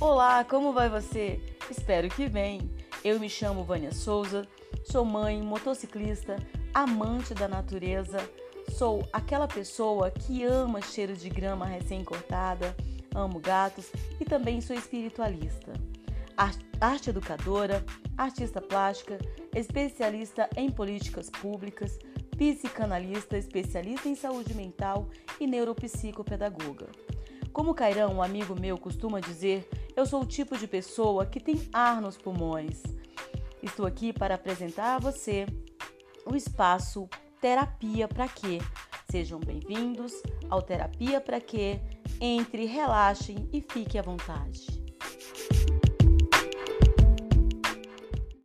Olá, como vai você? Espero que bem. Eu me chamo Vânia Souza, sou mãe, motociclista, amante da natureza, sou aquela pessoa que ama cheiro de grama recém-cortada, amo gatos e também sou espiritualista. Arte educadora, artista plástica, especialista em políticas públicas, psicanalista, especialista em saúde mental e neuropsicopedagoga. Como Cairão, um amigo meu, costuma dizer, eu sou o tipo de pessoa que tem ar nos pulmões. Estou aqui para apresentar a você o espaço Terapia para Quê? Sejam bem-vindos ao Terapia para Quê? Entre, relaxem e fique à vontade.